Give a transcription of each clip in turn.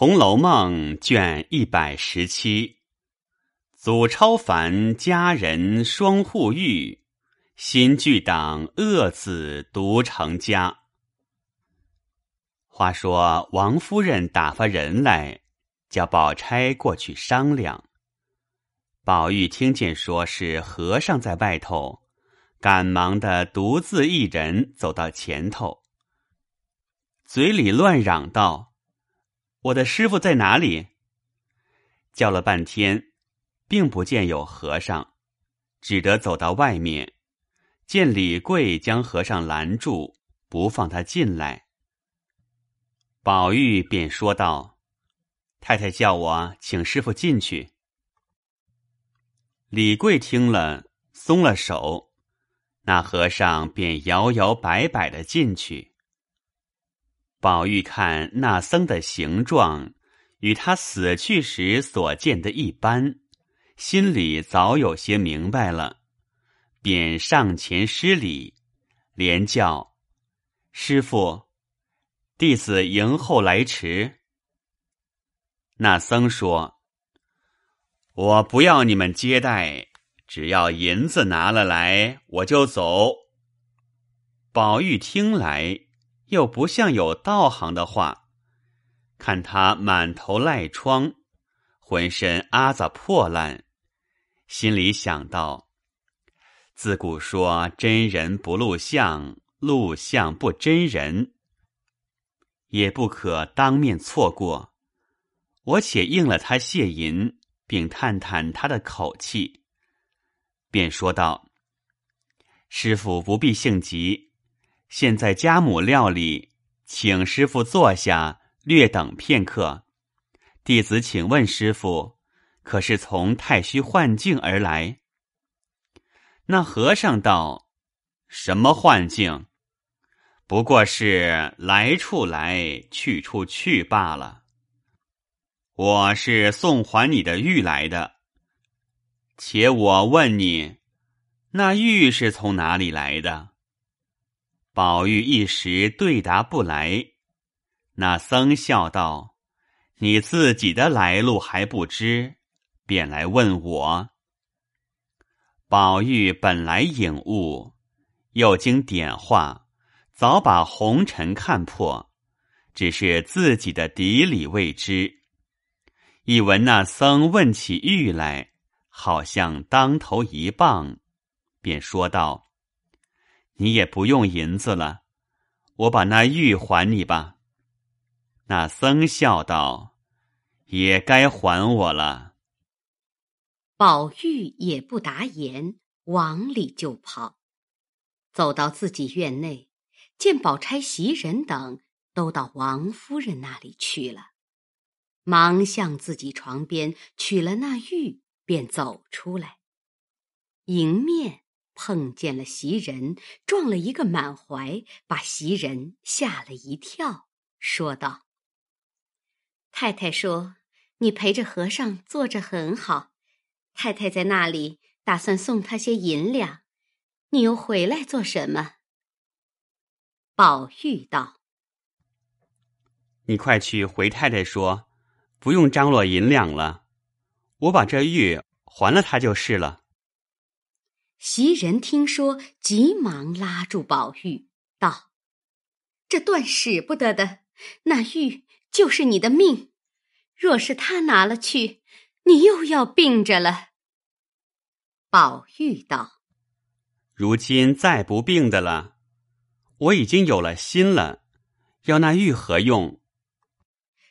红楼梦》卷一百十七，祖超凡佳人双护玉，新剧党恶子独成家。话说王夫人打发人来，叫宝钗过去商量。宝玉听见说是和尚在外头，赶忙的独自一人走到前头，嘴里乱嚷道。我的师傅在哪里？叫了半天，并不见有和尚，只得走到外面，见李贵将和尚拦住，不放他进来。宝玉便说道：“太太叫我请师傅进去。”李贵听了，松了手，那和尚便摇摇摆摆的进去。宝玉看那僧的形状，与他死去时所见的一般，心里早有些明白了，便上前施礼，连叫：“师傅，弟子迎后来迟。”那僧说：“我不要你们接待，只要银子拿了来，我就走。”宝玉听来。又不像有道行的话，看他满头赖疮，浑身阿杂破烂，心里想到：自古说真人不露相，露相不真人，也不可当面错过。我且应了他谢银，并探探他的口气，便说道：“师傅不必性急。”现在家母料理，请师傅坐下，略等片刻。弟子请问师傅，可是从太虚幻境而来？那和尚道：“什么幻境？不过是来处来，去处去罢了。我是送还你的玉来的。且我问你，那玉是从哪里来的？”宝玉一时对答不来，那僧笑道：“你自己的来路还不知，便来问我。”宝玉本来颖悟，又经点化，早把红尘看破，只是自己的底里未知。一闻那僧问起玉来，好像当头一棒，便说道。你也不用银子了，我把那玉还你吧。那僧笑道：“也该还我了。”宝玉也不答言，往里就跑。走到自己院内，见宝钗、袭人等都到王夫人那里去了，忙向自己床边取了那玉，便走出来，迎面。碰见了袭人，撞了一个满怀，把袭人吓了一跳，说道：“太太说你陪着和尚坐着很好，太太在那里打算送他些银两，你又回来做什么？”宝玉道：“你快去回太太说，不用张罗银两了，我把这玉还了他就是了。”袭人听说，急忙拉住宝玉，道：“这断使不得的，那玉就是你的命，若是他拿了去，你又要病着了。”宝玉道：“如今再不病的了，我已经有了心了，要那玉何用？”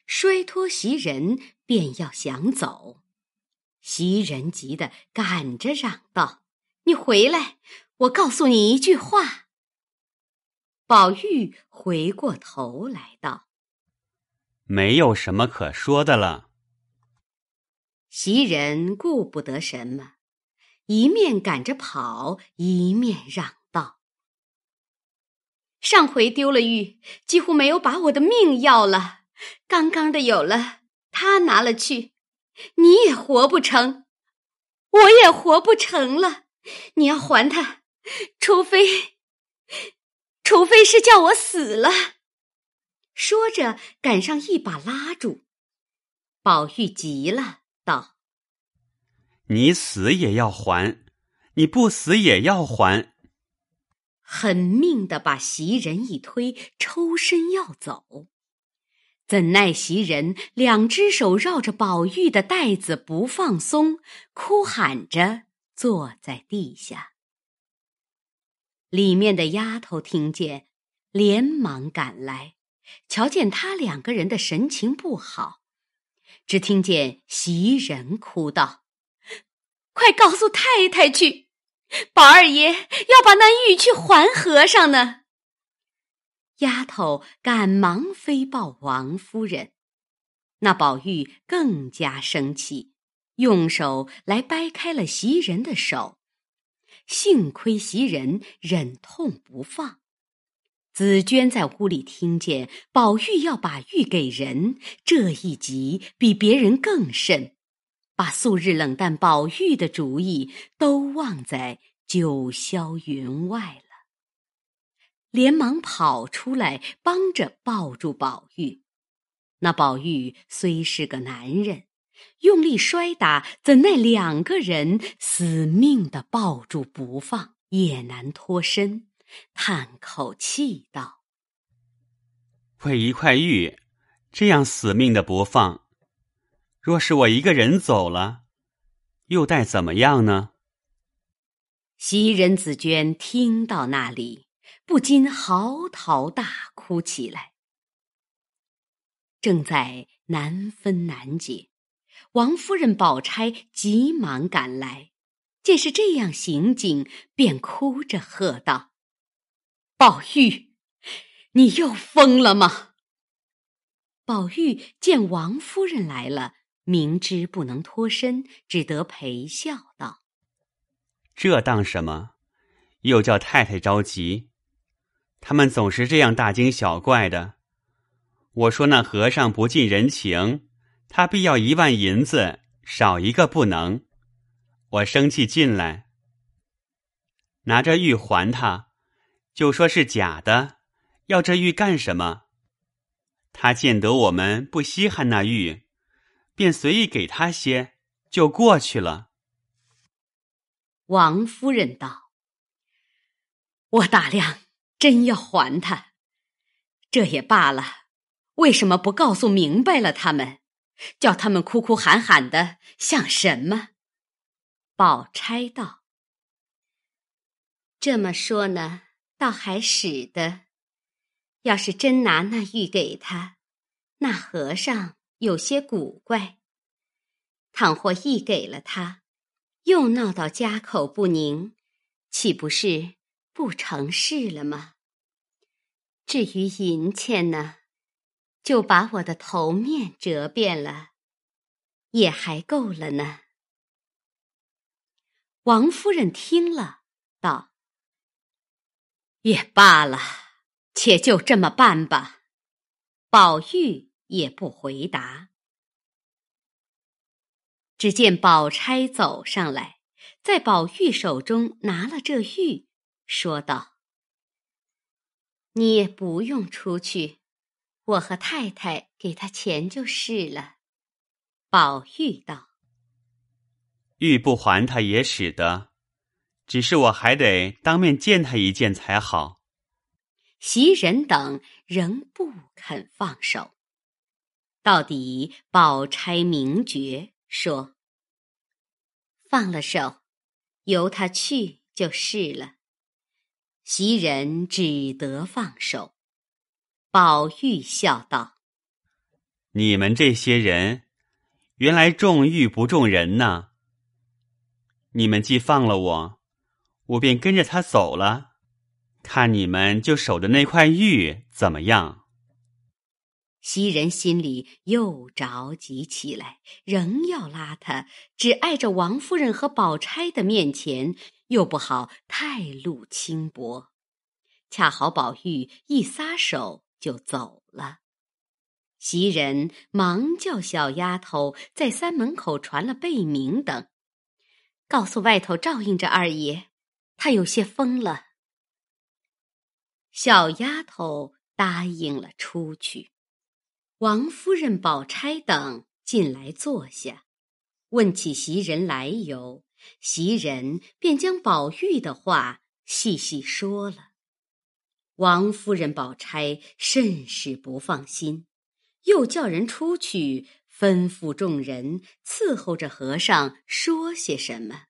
摔脱袭人，便要想走，袭人急得赶着嚷道。你回来，我告诉你一句话。宝玉回过头来道：“没有什么可说的了。”袭人顾不得什么，一面赶着跑，一面嚷道：“上回丢了玉，几乎没有把我的命要了；刚刚的有了，他拿了去，你也活不成，我也活不成了。”你要还他，除非，除非是叫我死了。说着，赶上一把拉住，宝玉急了，道：“你死也要还，你不死也要还。”狠命的把袭人一推，抽身要走。怎奈袭人两只手绕着宝玉的带子不放松，哭喊着坐在地下。里面的丫头听见，连忙赶来，瞧见他两个人的神情不好，只听见袭人哭道：“快告诉太太去，宝二爷要把那玉去还和尚呢。”丫头赶忙飞报王夫人，那宝玉更加生气，用手来掰开了袭人的手。幸亏袭人忍痛不放。紫娟在屋里听见宝玉要把玉给人，这一急比别人更甚，把素日冷淡宝玉的主意都忘在九霄云外了。连忙跑出来，帮着抱住宝玉。那宝玉虽是个男人，用力摔打，怎奈两个人死命的抱住不放，也难脱身。叹口气道：“为一块玉，这样死命的不放，若是我一个人走了，又待怎么样呢？”袭人、紫娟听到那里。不禁嚎啕大哭起来。正在难分难解，王夫人、宝钗急忙赶来，见是这样行径，便哭着喝道：“宝玉，你又疯了吗？”宝玉见王夫人来了，明知不能脱身，只得陪笑道：“这当什么？又叫太太着急。”他们总是这样大惊小怪的。我说那和尚不近人情，他必要一万银子，少一个不能。我生气进来，拿着玉还他，就说是假的。要这玉干什么？他见得我们不稀罕那玉，便随意给他些，就过去了。王夫人道：“我打量。”真要还他，这也罢了。为什么不告诉明白了他们，叫他们哭哭喊喊的，像什么？宝钗道：“这么说呢，倒还使得。要是真拿那玉给他，那和尚有些古怪。倘或一给了他，又闹到家口不宁，岂不是？”不成事了吗？至于银钱呢，就把我的头面折遍了，也还够了呢。王夫人听了，道：“也罢了，且就这么办吧。”宝玉也不回答。只见宝钗走上来，在宝玉手中拿了这玉。说道：“你也不用出去，我和太太给他钱就是了。”宝玉道：“玉不还他也使得，只是我还得当面见他一见才好。”袭人等仍不肯放手，到底宝钗明觉说：“放了手，由他去就是了。”袭人只得放手，宝玉笑道：“你们这些人，原来重玉不重人呐。你们既放了我，我便跟着他走了，看你们就守着那块玉怎么样？”袭人心里又着急起来，仍要拉他，只碍着王夫人和宝钗的面前。又不好太露轻薄，恰好宝玉一撒手就走了。袭人忙叫小丫头在三门口传了贝名等，告诉外头照应着二爷，他有些疯了。小丫头答应了出去，王夫人、宝钗等进来坐下，问起袭人来由，袭人便将宝玉的话细细说了。王夫人、宝钗甚是不放心，又叫人出去吩咐众人伺候着和尚说些什么。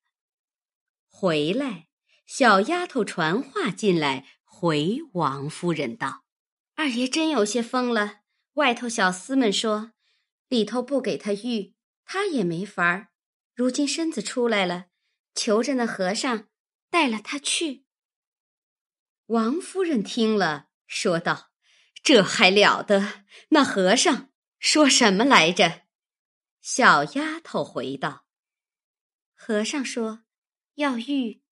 回来，小丫头传话进来，回王夫人道：“二爷真有些疯了。外头小厮们说，里头不给他玉，他也没法儿。如今身子出来了，求着那和尚带了他去。”王夫人听了，说道：“这还了得！那和尚说什么来着？”小丫头回道：“和尚说要玉，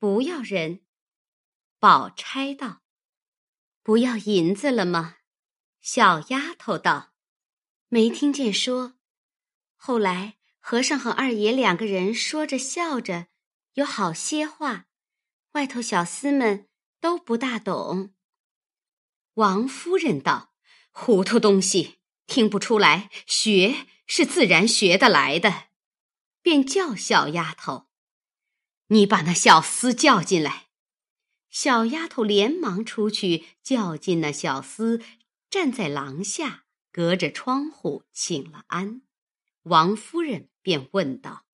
不要人。”宝钗道：“不要银子了吗？”小丫头道：“没听见说。后来和尚和二爷两个人说着笑着，有好些话，外头小厮们。”都不大懂。王夫人道：“糊涂东西，听不出来。学是自然学得来的。”便叫小丫头：“你把那小厮叫进来。”小丫头连忙出去叫进那小厮，站在廊下，隔着窗户请了安。王夫人便问道：“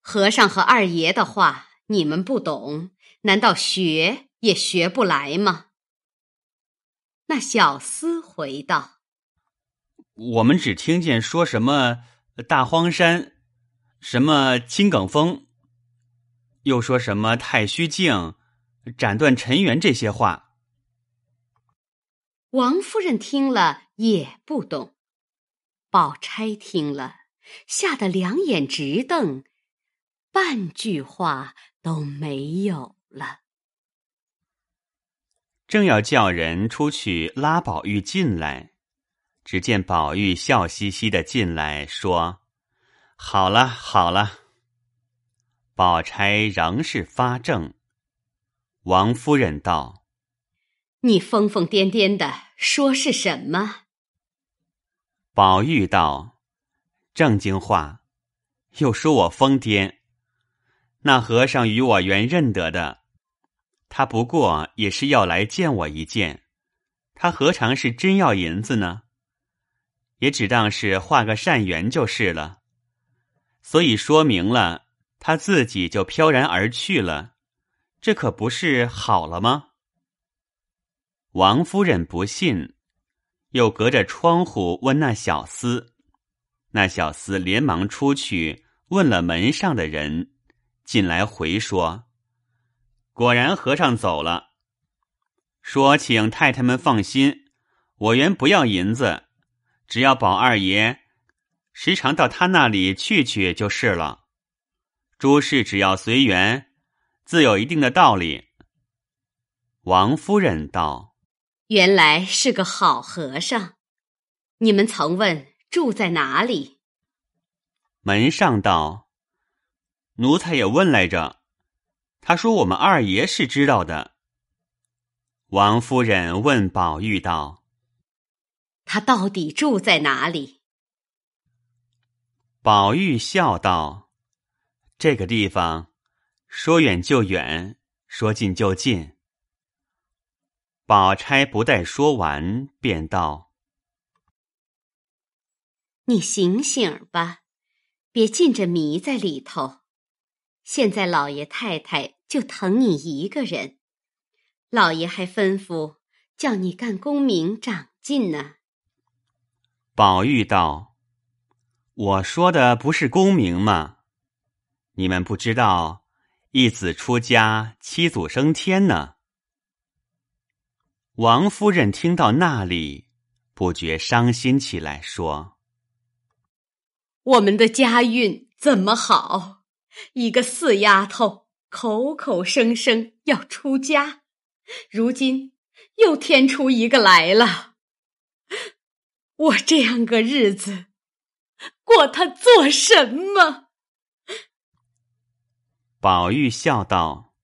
和尚和二爷的话，你们不懂，难道学？”也学不来吗？那小厮回道：“我们只听见说什么大荒山，什么青埂峰，又说什么太虚境，斩断尘缘这些话。”王夫人听了也不懂，宝钗听了吓得两眼直瞪，半句话都没有了。正要叫人出去拉宝玉进来，只见宝玉笑嘻嘻的进来，说：“好了好了。”宝钗仍是发怔。王夫人道：“你疯疯癫癫的说是什么？”宝玉道：“正经话，又说我疯癫。那和尚与我原认得的。”他不过也是要来见我一见，他何尝是真要银子呢？也只当是画个善缘就是了。所以说明了，他自己就飘然而去了，这可不是好了吗？王夫人不信，又隔着窗户问那小厮，那小厮连忙出去问了门上的人，进来回说。果然，和尚走了，说：“请太太们放心，我原不要银子，只要宝二爷时常到他那里去去就是了。诸事只要随缘，自有一定的道理。”王夫人道：“原来是个好和尚，你们曾问住在哪里？”门上道：“奴才也问来着。”他说：“我们二爷是知道的。”王夫人问宝玉道：“他到底住在哪里？”宝玉笑道：“这个地方，说远就远，说近就近。”宝钗不待说完，便道：“你醒醒吧，别浸着迷在里头。现在老爷太太。”就疼你一个人，老爷还吩咐叫你干功名长进呢。宝玉道：“我说的不是功名吗？你们不知道，一子出家，七祖升天呢。”王夫人听到那里，不觉伤心起来，说：“我们的家运怎么好？一个四丫头。”口口声声要出家，如今又添出一个来了。我这样个日子过，他做什么？宝玉笑道：“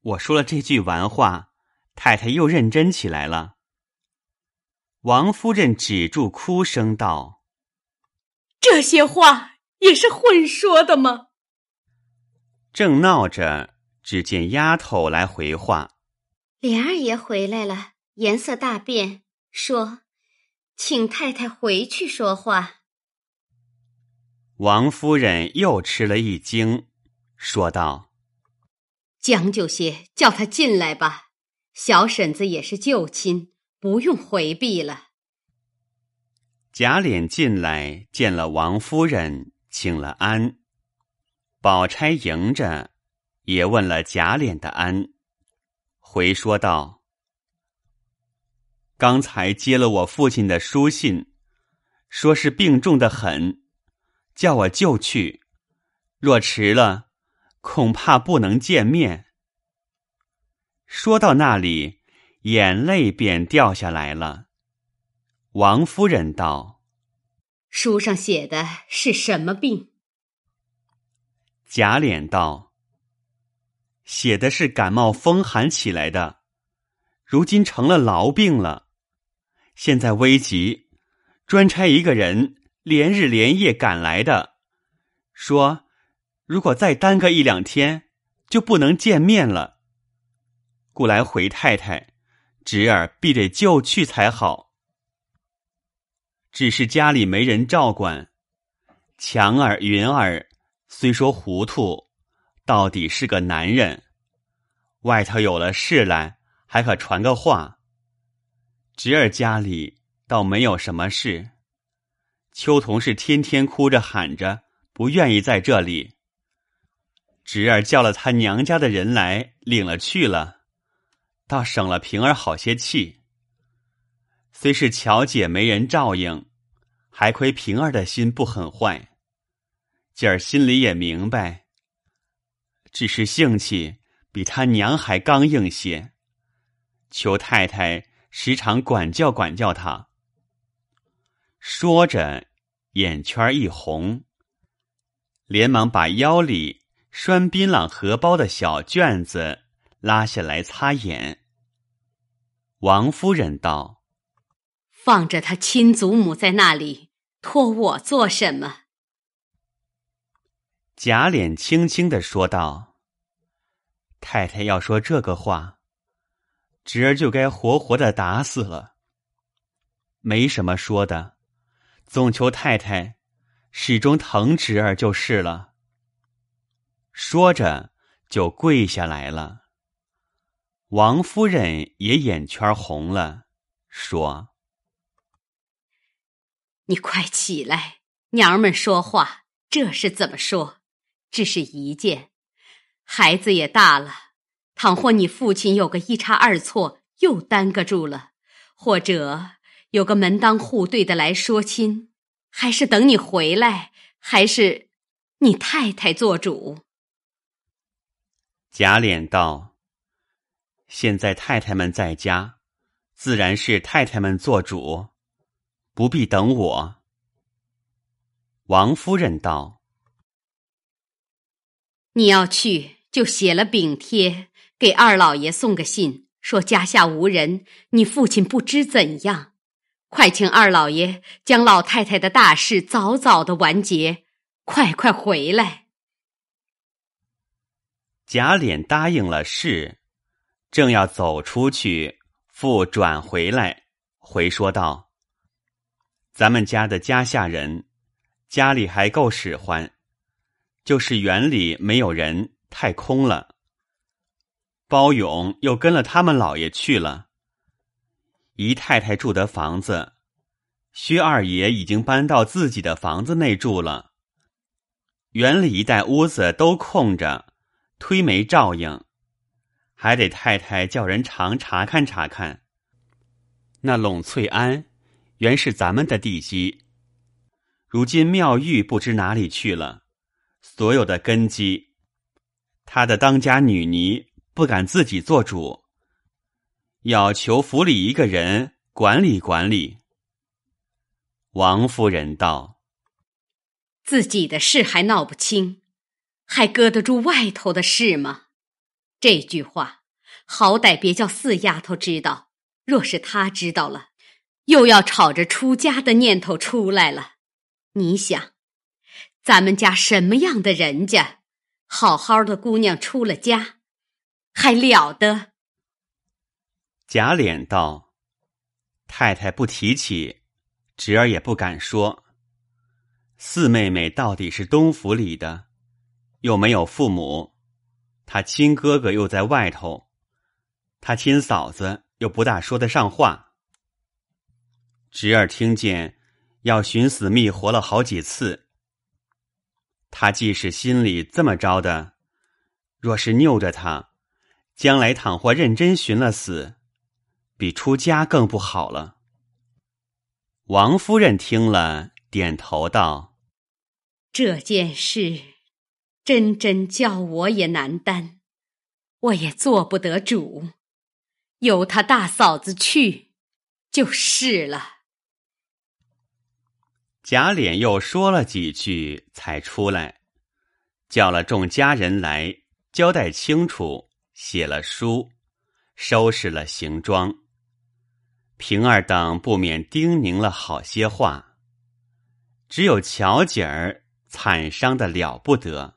我说了这句玩话，太太又认真起来了。”王夫人止住哭声道：“这些话也是混说的吗？正闹着，只见丫头来回话：“莲二爷回来了，颜色大变，说，请太太回去说话。”王夫人又吃了一惊，说道：“将就些，叫他进来吧。小婶子也是旧亲，不用回避了。”贾琏进来见了王夫人，请了安。宝钗迎着，也问了贾琏的安，回说道：“刚才接了我父亲的书信，说是病重的很。”叫我就去，若迟了，恐怕不能见面。说到那里，眼泪便掉下来了。王夫人道：“书上写的是什么病？”贾琏道：“写的是感冒风寒起来的，如今成了痨病了。现在危急，专差一个人。”连日连夜赶来的，说：“如果再耽搁一两天，就不能见面了。故来回太太，侄儿必得就去才好。只是家里没人照管，强儿、云儿虽说糊涂，到底是个男人。外头有了事来，还可传个话。侄儿家里倒没有什么事。”秋桐是天天哭着喊着，不愿意在这里。侄儿叫了他娘家的人来领了去了，倒省了平儿好些气。虽是巧姐没人照应，还亏平儿的心不很坏。今儿心里也明白，只是性气比他娘还刚硬些，求太太时常管教管教他。说着，眼圈一红，连忙把腰里拴槟榔荷包的小卷子拉下来擦眼。王夫人道：“放着他亲祖母在那里，托我做什么？”贾琏轻轻的说道：“太太要说这个话，侄儿就该活活的打死了。没什么说的。”总求太太始终疼侄儿就是了。说着就跪下来了。王夫人也眼圈红了，说：“你快起来，娘儿们说话，这是怎么说？只是一件，孩子也大了，倘或你父亲有个一差二错，又耽搁住了，或者……”有个门当户对的来说亲，还是等你回来，还是你太太做主？贾琏道：“现在太太们在家，自然是太太们做主，不必等我。”王夫人道：“你要去，就写了禀帖，给二老爷送个信，说家下无人，你父亲不知怎样。”快请二老爷将老太太的大事早早的完结，快快回来。贾琏答应了事，正要走出去，复转回来，回说道：“咱们家的家下人，家里还够使唤，就是园里没有人，太空了。包勇又跟了他们老爷去了。”姨太太住的房子，薛二爷已经搬到自己的房子内住了。园里一带屋子都空着，推没照应，还得太太叫人常查看查看。那陇翠庵原是咱们的地基，如今妙玉不知哪里去了，所有的根基，他的当家女尼不敢自己做主。要求府里一个人管理管理。王夫人道：“自己的事还闹不清，还搁得住外头的事吗？这句话，好歹别叫四丫头知道。若是她知道了，又要吵着出家的念头出来了。你想，咱们家什么样的人家？好好的姑娘出了家，还了得？贾琏道：“太太不提起，侄儿也不敢说。四妹妹到底是东府里的，又没有父母，她亲哥哥又在外头，她亲嫂子又不大说得上话。侄儿听见要寻死觅活了好几次。他既是心里这么着的，若是拗着他，将来倘或认真寻了死。”比出家更不好了。王夫人听了，点头道：“这件事，真真叫我也难担，我也做不得主，由他大嫂子去，就是了。”贾琏又说了几句，才出来，叫了众家人来，交代清楚，写了书，收拾了行装。平儿等不免叮咛了好些话，只有巧姐儿惨伤的了不得。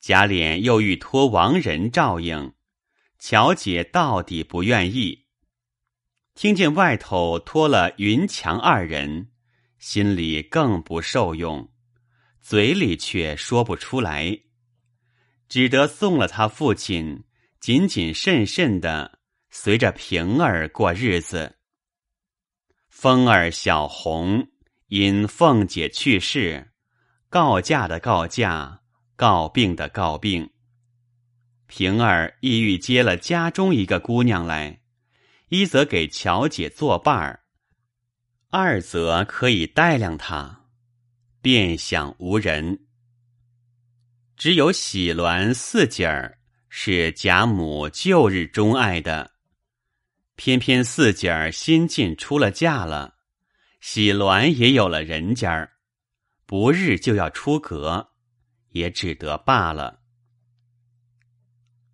贾琏又欲托王仁照应，巧姐到底不愿意。听见外头托了云强二人，心里更不受用，嘴里却说不出来，只得送了他父亲，谨谨慎慎的。随着平儿过日子，风儿、小红因凤姐去世，告假的告假，告病的告病。平儿意欲接了家中一个姑娘来，一则给乔姐作伴儿，二则可以带量他，便想无人。只有喜鸾四姐儿是贾母旧日钟爱的。偏偏四姐儿新近出了嫁了，喜鸾也有了人家儿，不日就要出阁，也只得罢了。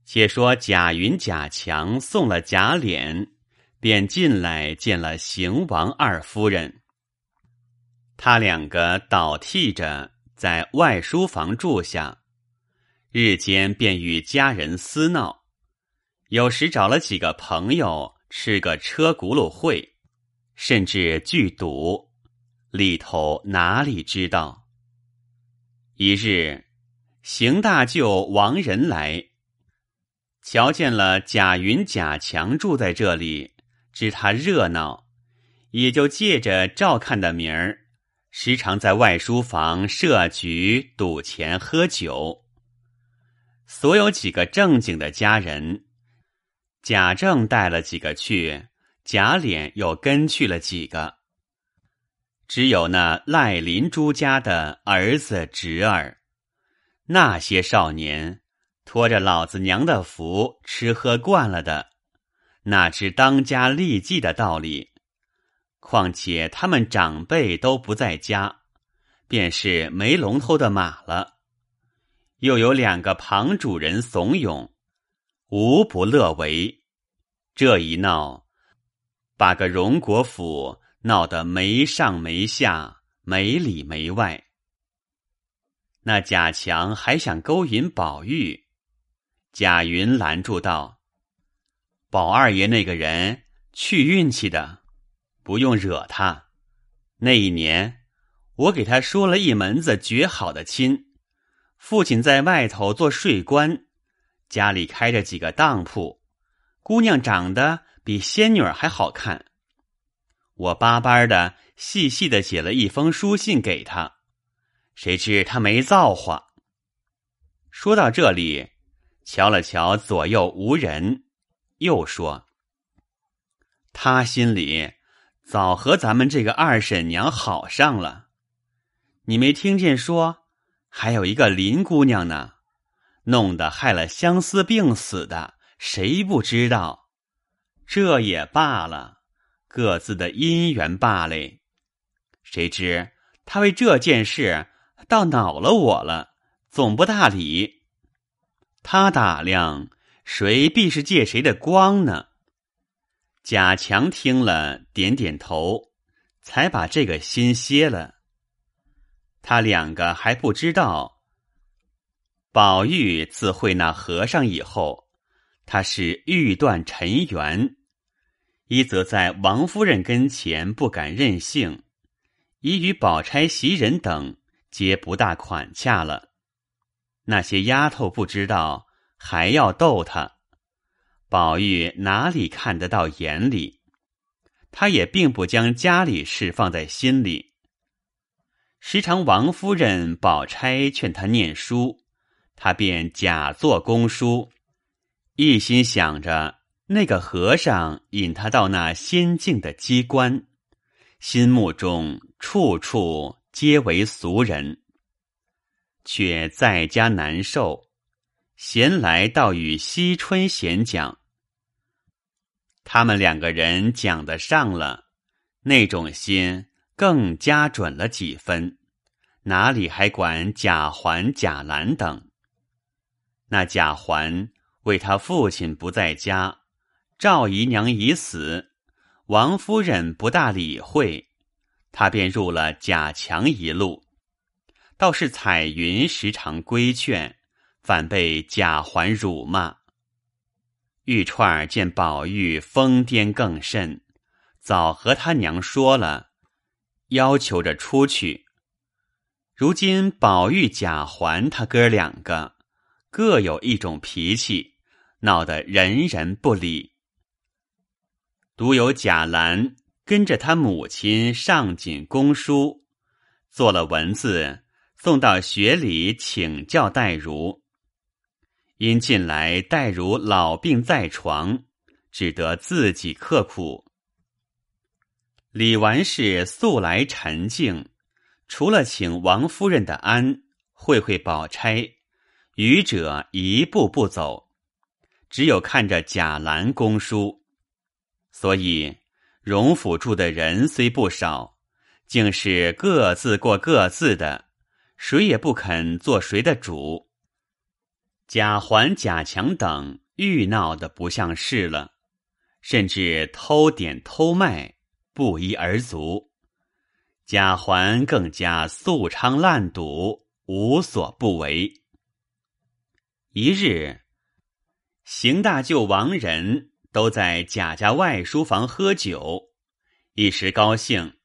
且说贾云、贾强送了贾琏，便进来见了邢王二夫人。他两个倒替着在外书房住下，日间便与家人私闹，有时找了几个朋友。吃个车轱辘会，甚至聚赌，里头哪里知道？一日，邢大舅王仁来，瞧见了贾云、贾强住在这里，知他热闹，也就借着照看的名儿，时常在外书房设局赌钱喝酒。所有几个正经的家人。贾政带了几个去，贾琏又跟去了几个。只有那赖林朱家的儿子侄儿，那些少年托着老子娘的福吃喝惯了的，哪知当家立继的道理？况且他们长辈都不在家，便是没龙头的马了。又有两个旁主人怂恿。无不乐为，这一闹，把个荣国府闹得没上没下，没里没外。那贾强还想勾引宝玉，贾云拦住道：“宝二爷那个人去运气的，不用惹他。那一年，我给他说了一门子绝好的亲，父亲在外头做税官。”家里开着几个当铺，姑娘长得比仙女还好看。我巴巴的、细细的写了一封书信给他，谁知他没造化。说到这里，瞧了瞧左右无人，又说：“他心里早和咱们这个二婶娘好上了。你没听见说还有一个林姑娘呢？”弄得害了相思病死的，谁不知道？这也罢了，各自的姻缘罢了。谁知他为这件事倒恼了我了，总不大理。他打量谁必是借谁的光呢？贾强听了，点点头，才把这个心歇了。他两个还不知道。宝玉自会那和尚以后，他是欲断尘缘，一则在王夫人跟前不敢任性，一与宝钗、袭人等皆不大款洽了。那些丫头不知道，还要逗他。宝玉哪里看得到眼里？他也并不将家里事放在心里。时常王夫人、宝钗劝他念书，他便假作公书，一心想着那个和尚引他到那仙境的机关，心目中处处皆为俗人，却在家难受，闲来倒与惜春闲讲。他们两个人讲得上了，那种心更加准了几分，哪里还管贾环、贾兰等？那贾环为他父亲不在家，赵姨娘已死，王夫人不大理会，他便入了贾强一路。倒是彩云时常规劝，反被贾环辱骂。玉钏见宝玉疯癫更甚，早和他娘说了，要求着出去。如今宝玉、贾环他哥两个各有一种脾气，闹得人人不理。独有贾兰跟着他母亲上紧公书，做了文字，送到学里请教黛如。因近来黛如老病在床，只得自己刻苦。李纨是素来沉静，除了请王夫人的安，会会宝钗，余者一步步走，只有看着贾兰公书。所以荣府住的人虽不少，竟是各自过各自的，谁也不肯做谁的主。贾环、贾强等愈闹得不像事了，甚至偷点偷卖，不一而足。贾环更加素娼滥赌，无所不为。一日，邢大舅、王仁都在贾家外书房喝酒，一时高兴，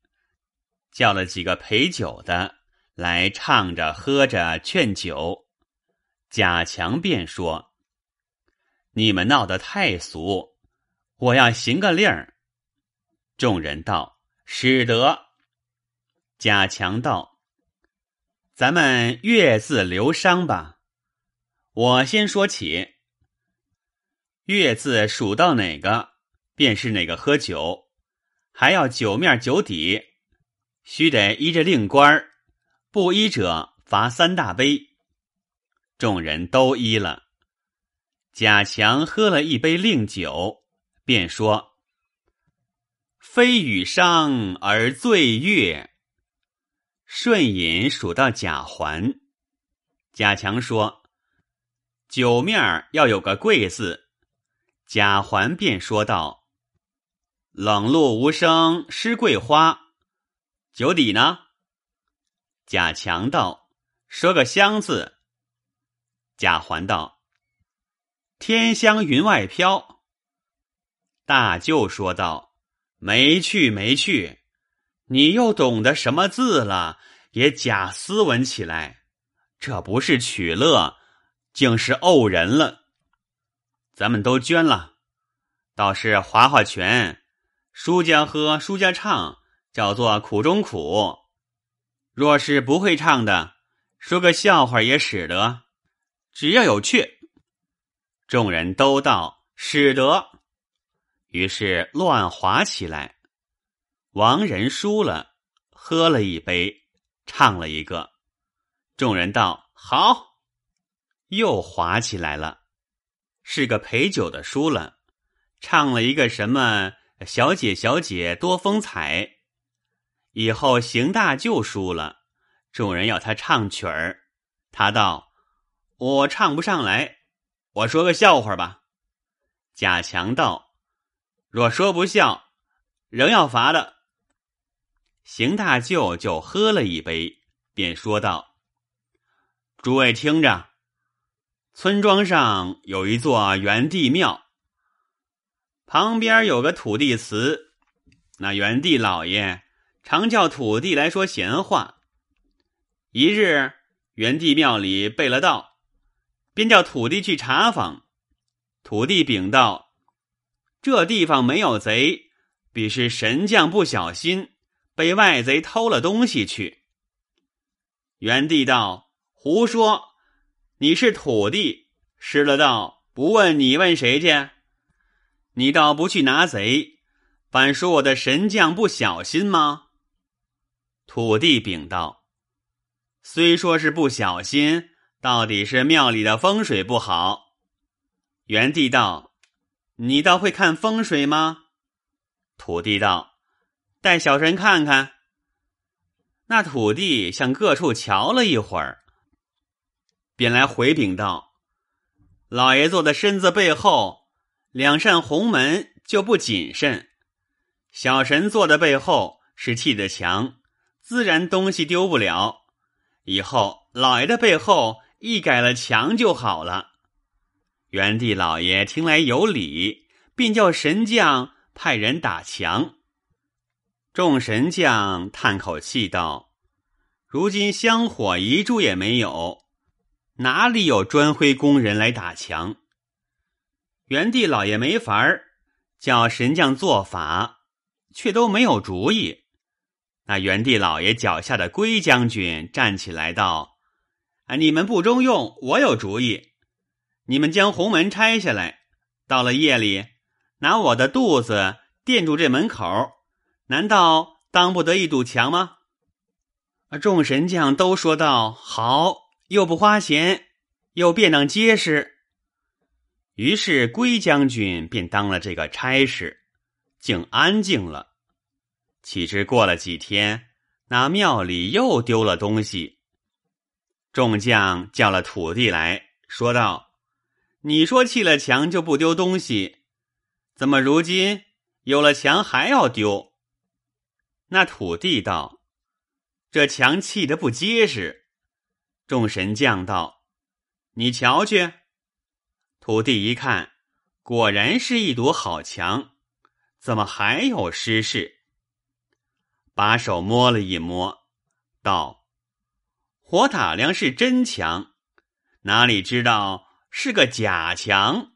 叫了几个陪酒的来唱着喝着劝酒。贾强便说：“你们闹得太俗，我要行个令儿。”众人道：“使得。”贾强道：“咱们月字留商吧。我先说起，月字数到哪个，便是哪个喝酒，还要酒面酒底，须得依着令官儿，不依者罚三大杯。”众人都依了。贾强喝了一杯令酒，便说：“非与商而醉月。”顺饮数到贾环，贾强说：“酒面要有个贵字。”贾环便说道：“冷露无声湿桂花。”酒底呢？贾强道：“说个香字。”贾环道：“天香云外飘。”大舅说道：“没趣，没趣。你又懂得什么字了？也假斯文起来，这不是取乐，竟是怄人了。咱们都捐了，倒是划划拳，输家喝，输家唱，叫做苦中苦。若是不会唱的，说个笑话也使得。”只要有趣，众人都道使得，于是乱划起来。王仁输了，喝了一杯，唱了一个。众人道好，又划起来了。是个陪酒的输了，唱了一个什么小姐小姐多风采。以后邢大舅输了，众人要他唱曲儿，他道。我唱不上来，我说个笑话吧。贾强道：“若说不笑，仍要罚的。”邢大舅就喝了一杯，便说道：“诸位听着，村庄上有一座元帝庙，旁边有个土地祠。那元帝老爷常叫土地来说闲话。一日，元帝庙里备了道，便叫土地去查访。土地禀道：这地方没有贼，必是神将不小心被外贼偷了东西去。元帝道：“胡说！你是土地，失了道，不问你问谁去？你倒不去拿贼，反说我的神将不小心吗？”土地禀道：“虽说是不小心，到底是庙里的风水不好。”元帝道：“你倒会看风水吗？”土地道：“带小神看看。”那土地向各处瞧了一会儿，便来回禀道：“老爷坐的身子背后两扇红门就不谨慎，小神坐的背后是砌的墙，自然东西丢不了。以后老爷的背后一改了墙就好了。”元帝老爷听来有理，便叫神将派人打墙。众神将叹口气道：“如今香火一柱也没有，哪里有砖灰工人来打墙？”元帝老爷没法儿，叫神将做法，却都没有主意。那元帝老爷脚下的龟将军站起来道：“啊，你们不中用，我有主意。你们将红门拆下来，到了夜里，拿我的肚子垫住这门口。”难道当不得一堵墙吗？众神将都说道：“好，又不花钱，又便当结实。”于是龟将军便当了这个差事，竟安静了。岂知过了几天，那庙里又丢了东西。众将叫了土地来说道：“你说砌了墙就不丢东西，怎么如今有了墙还要丢？”那土地道：“这墙砌的不结实。”众神将道：“你瞧去。”土地一看，果然是一堵好墙，怎么还有失事？把手摸了一摸，道：“火打量是真墙，哪里知道是个假墙？”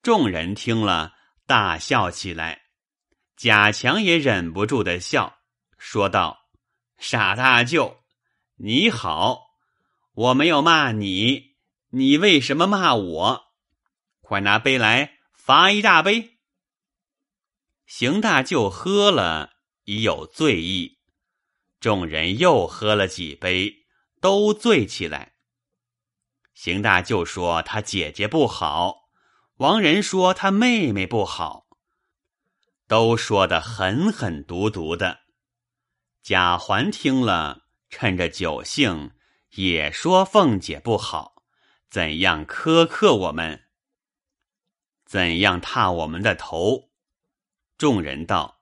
众人听了，大笑起来。贾强也忍不住的笑，说道：“傻大舅，你好，我没有骂你，你为什么骂我？快拿杯来，罚一大杯。”邢大舅喝了，已有醉意，众人又喝了几杯，都醉起来。邢大舅说他姐姐不好，王仁说他妹妹不好。都说的狠狠毒毒的，贾环听了，趁着酒兴，也说凤姐不好，怎样苛刻我们，怎样踏我们的头。众人道：“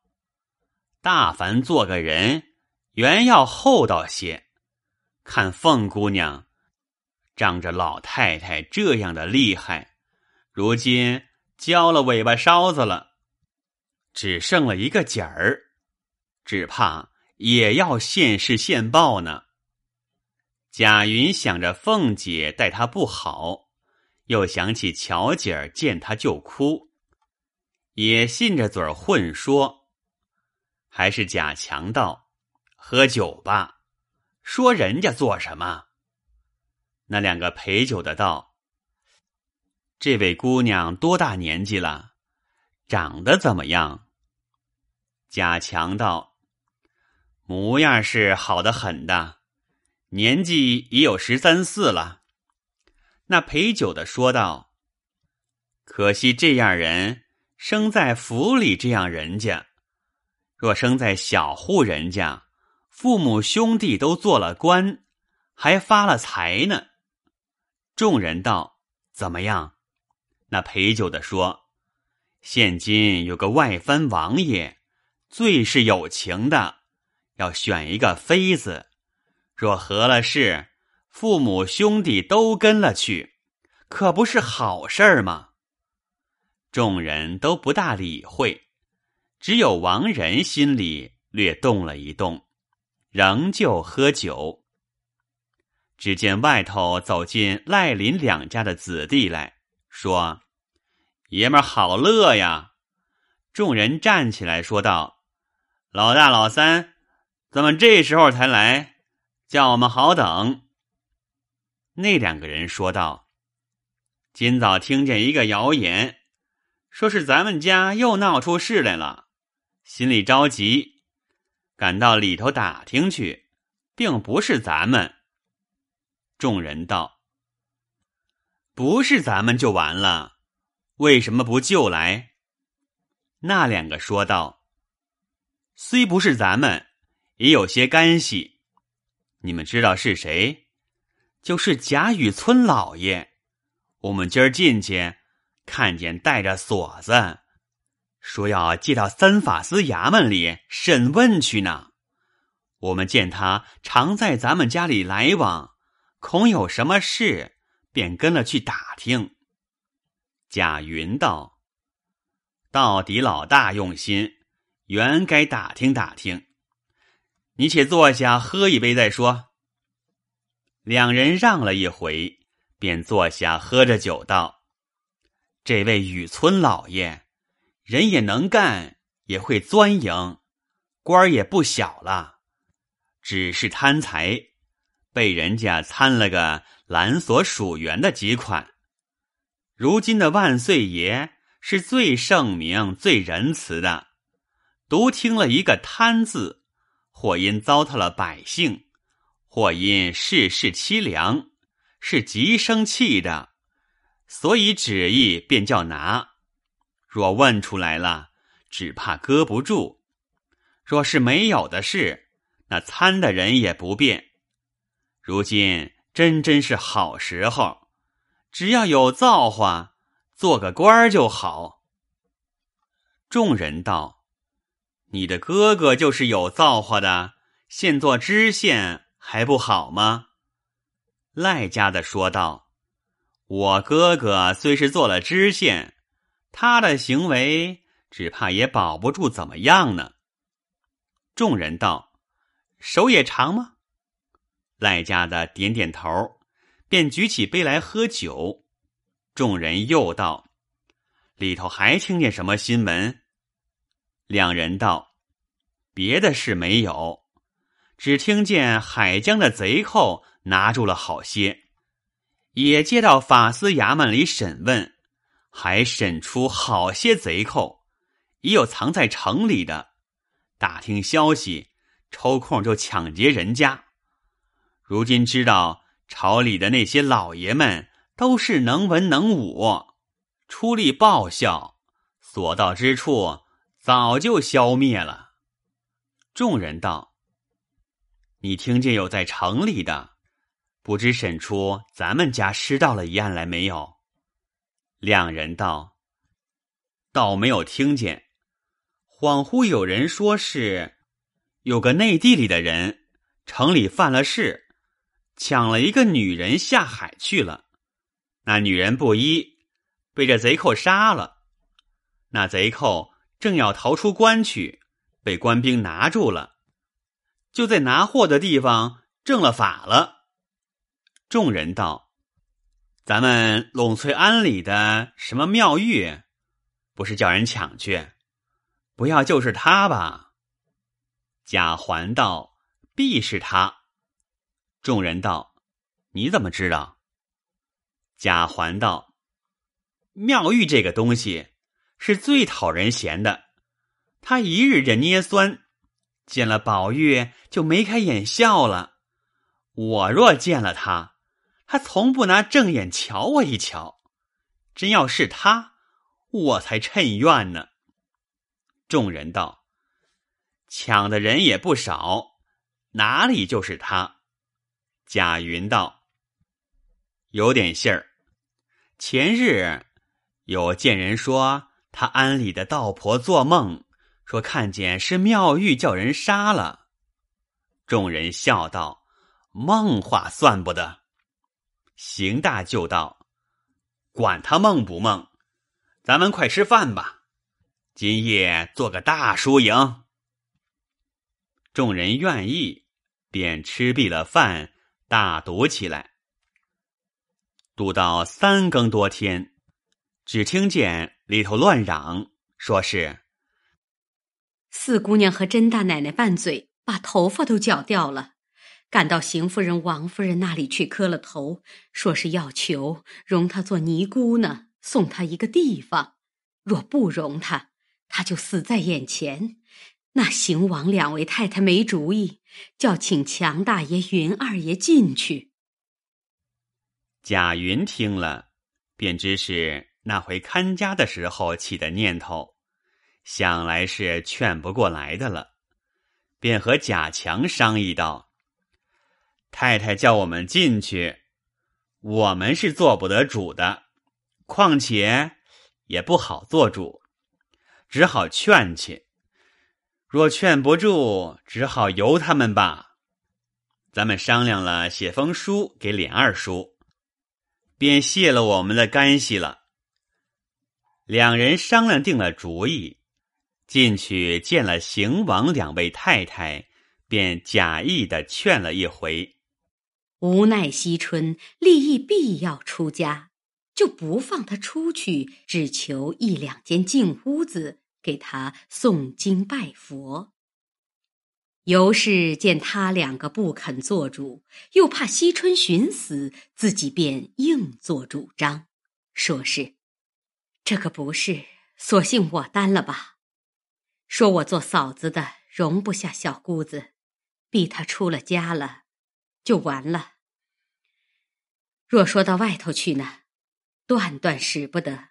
大凡做个人，原要厚道些。看凤姑娘，仗着老太太这样的厉害，如今交了尾巴梢子了。”只剩了一个姐儿，只怕也要现世现报呢。贾云想着凤姐待他不好，又想起巧姐儿见他就哭，也信着嘴儿混说。还是贾强道：“喝酒吧，说人家做什么？”那两个陪酒的道：“这位姑娘多大年纪了？”长得怎么样？贾强道：“模样是好的很的，年纪已有十三四了。”那陪酒的说道：“可惜这样人生在府里，这样人家；若生在小户人家，父母兄弟都做了官，还发了财呢。”众人道：“怎么样？”那陪酒的说。现今有个外藩王爷，最是有情的，要选一个妃子，若合了事，父母兄弟都跟了去，可不是好事儿吗？众人都不大理会，只有王仁心里略动了一动，仍旧喝酒。只见外头走进赖林两家的子弟来说：“爷们儿好乐呀！”众人站起来说道：“老大、老三，怎么这时候才来？叫我们好等。”那两个人说道：“今早听见一个谣言，说是咱们家又闹出事来了，心里着急，赶到里头打听去，并不是咱们。”众人道：“不是咱们就完了，为什么不救来？”那两个说道：“虽不是咱们，也有些干系。你们知道是谁？就是贾雨村老爷。我们今儿进去，看见带着锁子，说要借到三法司衙门里审问去呢。我们见他常在咱们家里来往。”恐有什么事，便跟了去打听。贾云道：“到底老大用心，原该打听打听。你且坐下喝一杯再说。”两人让了一回，便坐下喝着酒道：“这位雨村老爷，人也能干，也会钻营，官儿也不小了，只是贪财。”被人家参了个蓝所属员的几款，如今的万岁爷是最圣明、最仁慈的，独听了一个贪字，或因糟蹋了百姓，或因世事凄凉，是极生气的，所以旨意便叫拿。若问出来了，只怕搁不住；若是没有的事，那参的人也不便。如今真真是好时候，只要有造化，做个官儿就好。众人道：“你的哥哥就是有造化的，现做知县还不好吗？”赖家的说道：“我哥哥虽是做了知县，他的行为只怕也保不住怎么样呢。”众人道：“手也长吗？”赖家的点点头，便举起杯来喝酒。众人又道：“里头还听见什么新闻？”两人道：“别的事没有，只听见海江的贼寇拿住了好些，也接到法司衙门里审问，还审出好些贼寇，也有藏在城里的。打听消息，抽空就抢劫人家。”如今知道朝里的那些老爷们都是能文能武，出力报效，所到之处早就消灭了。众人道：“你听见有在城里的，不知审出咱们家失盗了一案来没有？”两人道：“倒没有听见，恍惚有人说是有个内地里的人城里犯了事。”抢了一个女人下海去了，那女人不依，被这贼寇杀了。那贼寇正要逃出关去，被官兵拿住了，就在拿货的地方正了法了。众人道：“咱们陇翠庵里的什么妙玉，不是叫人抢去？不要就是他吧？”贾环道：“必是他。”众人道：“你怎么知道？”贾环道：“妙玉这个东西是最讨人嫌的，他一日着捏酸，见了宝玉就眉开眼笑了。我若见了他，他从不拿正眼瞧我一瞧。真要是他，我才趁怨呢。”众人道：“抢的人也不少，哪里就是他？”贾云道：“有点信儿。前日有见人说，他庵里的道婆做梦，说看见是妙玉叫人杀了。众人笑道：‘梦话算不得。邢大就道：“管他梦不梦，咱们快吃饭吧。今夜做个大输赢。”众人愿意，便吃毕了饭，大赌起来。赌到三更多天，只听见里头乱嚷，说是四姑娘和甄大奶奶拌嘴，把头发都绞掉了，赶到邢夫人、王夫人那里去磕了头，说是要求容她做尼姑呢，送她一个地方；若不容她，她就死在眼前。那邢王两位太太没主意，叫请强大爷、云二爷进去。贾云听了，便知是那回看家的时候起的念头，想来是劝不过来的了，便和贾强商议道：“太太叫我们进去，我们是做不得主的，况且也不好做主，只好劝去。”若劝不住，只好由他们吧。咱们商量了，写封书给琏二叔，便谢了我们的干系了。两人商量定了主意，进去见了邢王两位太太，便假意的劝了一回。无奈惜春立意必要出家，就不放他出去，只求一两间净屋子。给他诵经拜佛。尤氏见他两个不肯做主，又怕惜春寻死，自己便硬做主张，说是这个不是，索性我担了吧。说我做嫂子的容不下小姑子，逼她出了家了，就完了。若说到外头去呢，断断使不得；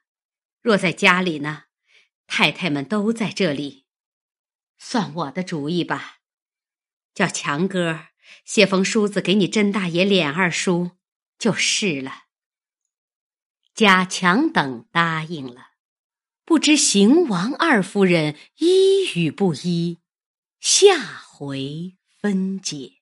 若在家里呢？太太们都在这里，算我的主意吧。叫强哥写封书子给你甄大爷、琏二叔，就是了。贾强等答应了，不知邢王二夫人依与不依，下回分解。